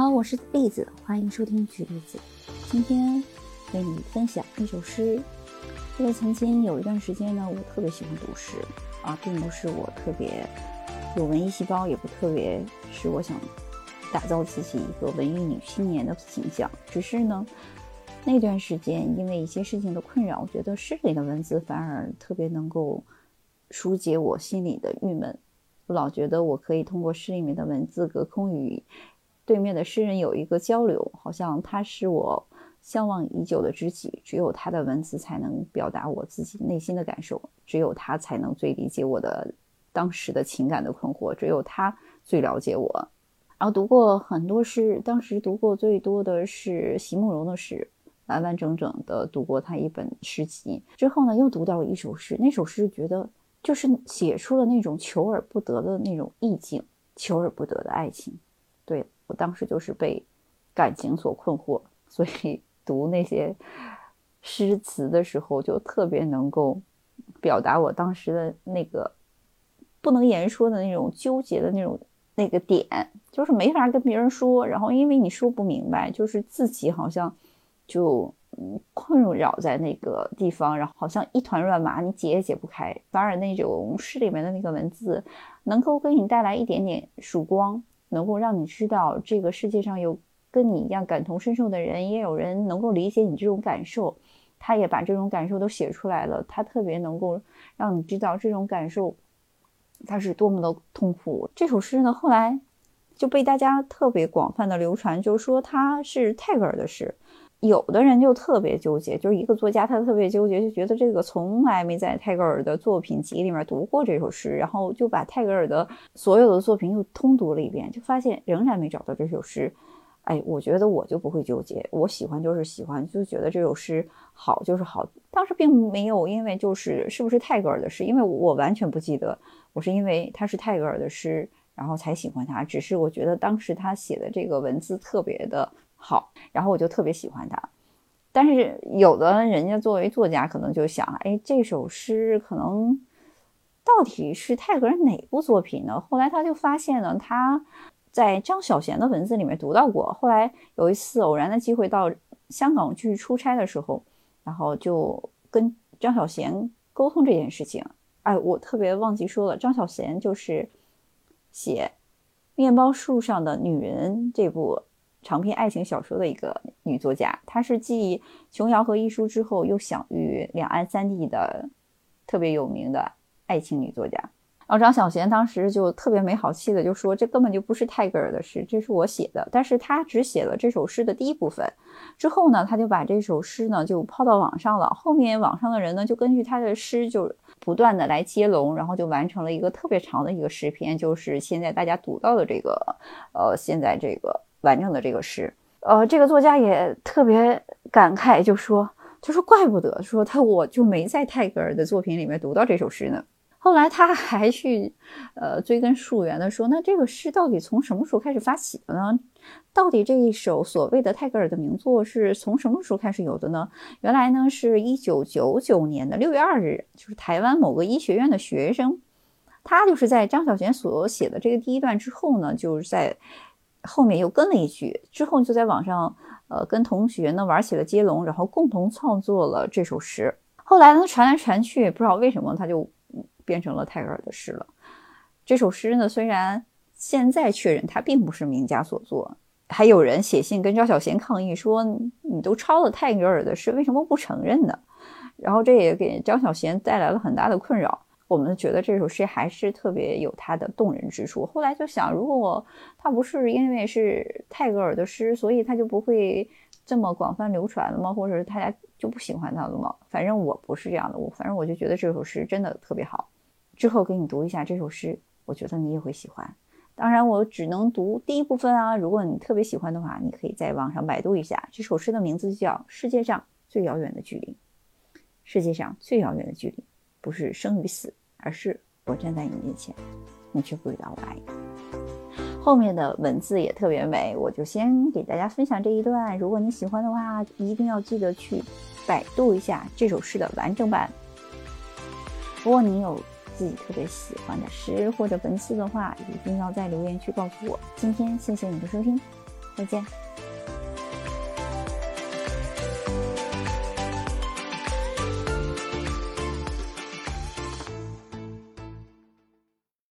好，我是栗子，欢迎收听举例子。今天给你分享一首诗。因为曾经有一段时间呢，我特别喜欢读诗啊，并不是我特别有文艺细胞，也不特别是我想打造自己一个文艺女青年的形象。只是呢，那段时间因为一些事情的困扰，我觉得诗里的文字反而特别能够疏解我心里的郁闷。我老觉得我可以通过诗里面的文字隔空与。对面的诗人有一个交流，好像他是我向往已久的知己，只有他的文字才能表达我自己内心的感受，只有他才能最理解我的当时的情感的困惑，只有他最了解我。然后读过很多诗，当时读过最多的是席慕容的诗，完完整整的读过他一本诗集。之后呢，又读到一首诗，那首诗觉得就是写出了那种求而不得的那种意境，求而不得的爱情。对。我当时就是被感情所困惑，所以 读那些诗词的时候，就特别能够表达我当时的那个不能言说的那种纠结的那种那个点，就是没法跟别人说。然后因为你说不明白，就是自己好像就困扰在那个地方，然后好像一团乱麻，你解也解不开。反而那种诗里面的那个文字，能够给你带来一点点曙光。能够让你知道，这个世界上有跟你一样感同身受的人，也有人能够理解你这种感受。他也把这种感受都写出来了，他特别能够让你知道这种感受，他是多么的痛苦。这首诗呢，后来就被大家特别广泛的流传，就是说它是泰戈尔的诗。有的人就特别纠结，就是一个作家，他特别纠结，就觉得这个从来没在泰戈尔的作品集里面读过这首诗，然后就把泰戈尔的所有的作品又通读了一遍，就发现仍然没找到这首诗。哎，我觉得我就不会纠结，我喜欢就是喜欢，就觉得这首诗好就是好。当时并没有因为就是是不是泰戈尔的诗，因为我完全不记得，我是因为他是泰戈尔的诗，然后才喜欢他。只是我觉得当时他写的这个文字特别的。好，然后我就特别喜欢他，但是有的人家作为作家，可能就想，哎，这首诗可能到底是泰戈尔哪部作品呢？后来他就发现呢，他在张小娴的文字里面读到过。后来有一次偶然的机会到香港去出差的时候，然后就跟张小娴沟通这件事情。哎，我特别忘记说了，张小娴就是写《面包树上的女人》这部。长篇爱情小说的一个女作家，她是继琼瑶和一书之后又享誉两岸三地的特别有名的爱情女作家。然后张小娴当时就特别没好气的就说：“这根本就不是泰戈尔的诗，这是我写的。”但是她只写了这首诗的第一部分，之后呢，她就把这首诗呢就抛到网上了。后面网上的人呢就根据她的诗就不断的来接龙，然后就完成了一个特别长的一个诗篇，就是现在大家读到的这个，呃，现在这个。完整的这个诗，呃，这个作家也特别感慨，就说，就说怪不得，说他我就没在泰戈尔的作品里面读到这首诗呢。后来他还去，呃，追根溯源的说，那这个诗到底从什么时候开始发起的呢？到底这一首所谓的泰戈尔的名作是从什么时候开始有的呢？原来呢，是一九九九年的六月二日，就是台湾某个医学院的学生，他就是在张小娴所写的这个第一段之后呢，就是在。后面又跟了一句，之后就在网上，呃，跟同学呢玩起了接龙，然后共同创作了这首诗。后来呢，传来传去，不知道为什么，他就变成了泰戈尔的诗了。这首诗呢，虽然现在确认它并不是名家所作，还有人写信跟张小娴抗议说：“你都抄了泰戈尔的诗，为什么不承认呢？”然后这也给张小娴带来了很大的困扰。我们觉得这首诗还是特别有它的动人之处。后来就想，如果它不是因为是泰戈尔的诗，所以它就不会这么广泛流传了吗？或者是大家就不喜欢它了吗？反正我不是这样的，我反正我就觉得这首诗真的特别好。之后给你读一下这首诗，我觉得你也会喜欢。当然，我只能读第一部分啊。如果你特别喜欢的话，你可以在网上百度一下。这首诗的名字叫《世界上最遥远的距离》。世界上最遥远的距离，不是生与死。而是我站在你面前，你却不知道我爱你。后面的文字也特别美，我就先给大家分享这一段。如果你喜欢的话，一定要记得去百度一下这首诗的完整版。如果你有自己特别喜欢的诗或者文字的话，一定要在留言区告诉我。今天谢谢你的收听。再见。